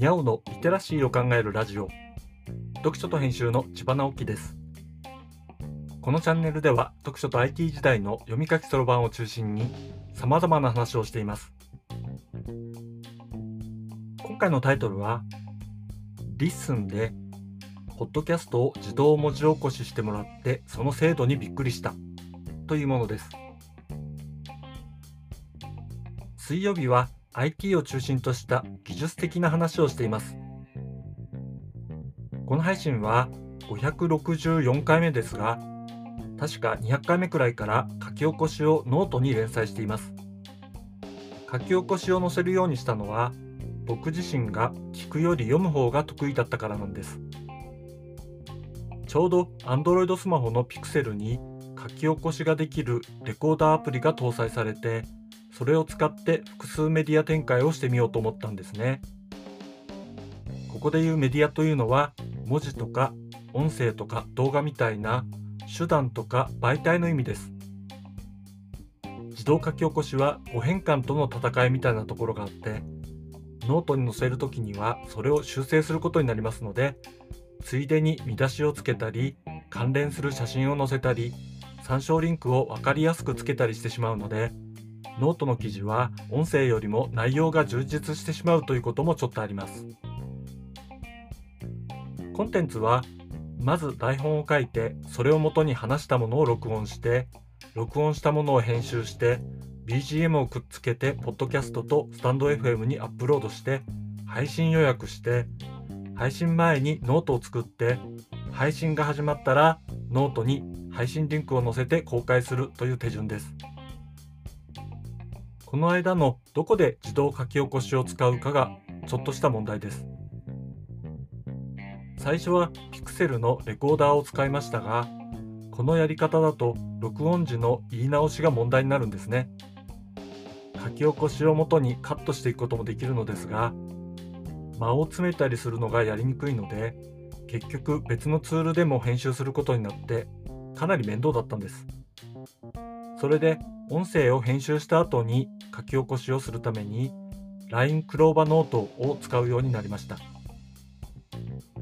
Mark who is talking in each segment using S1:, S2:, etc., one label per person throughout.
S1: にゃおのリテラシーを考えるラジオ。読書と編集の千葉直樹です。このチャンネルでは読書と IT 時代の読み書きそろばんを中心に様々な話をしています。今回のタイトルは LISTEN でポッドキャストを自動文字起こししてもらってその精度にびっくりしたというものです。水曜日は IT を中心とした技術的な話をしています。この配信は564回目ですが、確か200回目くらいから書き起こしをノートに連載しています。書き起こしを載せるようにしたのは、僕自身が聞くより読む方が得意だったからなんです。ちょうど Android スマホの Pixel に書き起こしができるレコーダーアプリが搭載されて、それを使って複数メディア展開をしてみようと思ったんですね。ここで言うメディアというのは文字とか音声とか動画みたいな手段とか媒体の意味です。自動書き起こしは誤変換との戦いみたいなところがあってノートに載せる時にはそれを修正することになりますのでついでに見出しをつけたり関連する写真を載せたり参照リンクを分かりやすくつけたりしてしまうのでノートの記事は音声よりも内容が充実してしまうということもちょっとあります。コンテンツはまず台本を書いてそれをもとに話したものを録音して録音したものを編集して BGM をくっつけてポッドキャストとスタンド FM にアップロードして配信予約して配信前にノートを作って配信が始まったらノートに配信リンクを載せて公開するという手順です。この間のどこで自動書き起こしを使うかがちょっとした問題です。最初は Pixel のレコーダーを使いましたが、このやり方だと録音時の言い直しが問題になるんですね。書き起こしをもとにカットしていくこともできるのですが、間を詰めたりするのがやりにくいので、結局別のツールでも編集することになってかなり面倒だったんです。それで音声を編集した後に書き起こしをするために LINE クローバノートを使うようになりました。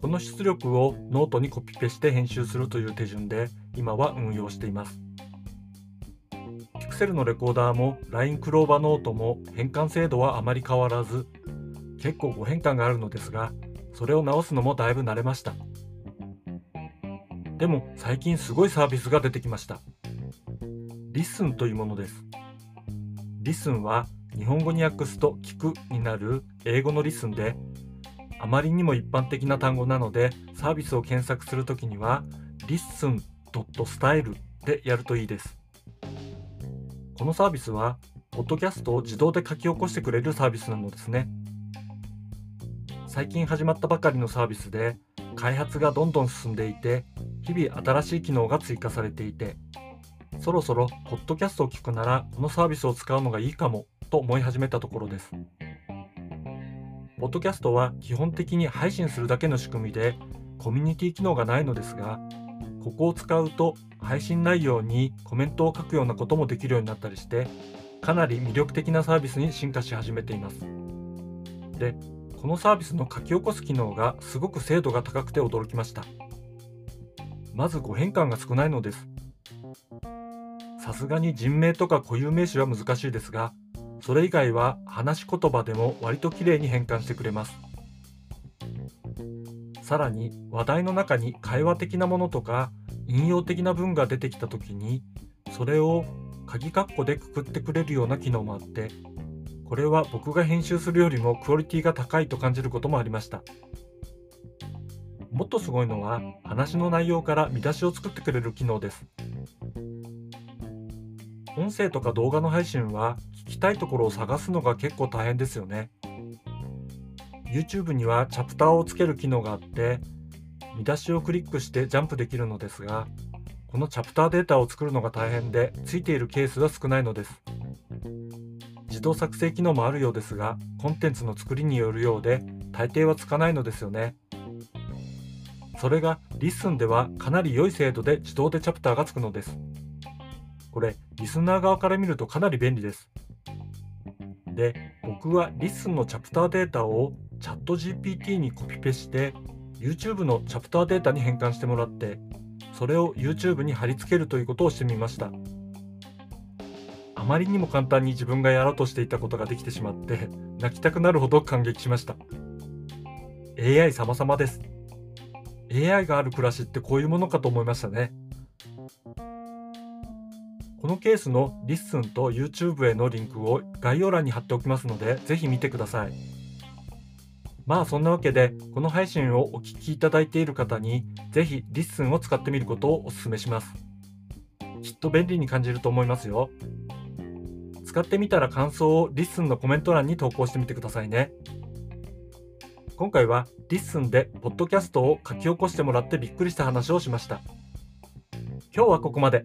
S1: この出力をノートにコピペして編集するという手順で今は運用しています。Pixel のレコーダーも LINE クローバノートも変換精度はあまり変わらず結構誤変換があるのですがそれを直すのもだいぶ慣れました。でも最近すごいサービスが出てきました。リスンというものです。リスンは日本語に訳すと聞くになる英語のリスンで、あまりにも一般的な単語なのでサービスを検索するときには listen.style でやるといいです。このサービスは、ポッドキャストを自動で書き起こしてくれるサービスなのですね。最近始まったばかりのサービスで、開発がどんどん進んでいて、日々新しい機能が追加されていて、そろそろポッドキャストを聞くならこのサービスを使うのがいいかもと思い始めたところです。ポッドキャストは基本的に配信するだけの仕組みでコミュニティ機能がないのですがここを使うと配信内容にコメントを書くようなこともできるようになったりしてかなり魅力的なサービスに進化し始めています。で、このサービスの書き起こす機能がすごく精度が高くて驚きました。まず誤変換が少ないのです。さすがに人名とか固有名詞は難しいですが、それ以外は話し言葉でも割と綺麗に変換してくれます。さらに話題の中に会話的なものとか引用的な文が出てきた時にそれを鍵括弧でくくってくれるような機能もあってこれは僕が編集するよりもクオリティが高いと感じることもありましたもっとすごいのは話の内容から見出しを作ってくれる機能です音声とか動画の配信は聞きたいところを探すのが結構大変ですよね。YouTube にはチャプターをつける機能があって、見出しをクリックしてジャンプできるのですが、このチャプターデータを作るのが大変で、ついているケースは少ないのです。自動作成機能もあるようですが、コンテンツの作りによるようで、大抵はつかないのですよね。それが LISTEN ではかなり良い精度で自動でチャプターがつくのです。これ、リスナー側から見るとかなり便利です。で、僕は LISTEN のチャプターデータをチャット GPT にコピペして YouTube のチャプターデータに変換してもらってそれを YouTube に貼り付けるということをしてみました。あまりにも簡単に自分がやろうとしていたことができてしまって泣きたくなるほど感激しました。AI 様々です。AI がある暮らしってこういうものかと思いましたね。このケースの LISTEN と YouTube へのリンクを概要欄に貼っておきますのでぜひ見てくださいまあそんなわけでこの配信をお聞きいただいている方にぜひ LISTEN を使ってみることをお勧めしますきっと便利に感じると思いますよ使ってみたら感想を LISTEN のコメント欄に投稿してみてくださいね。今回は LISTEN でポッドキャストを書き起こしてもらってびっくりした話をしました。今日はここまで。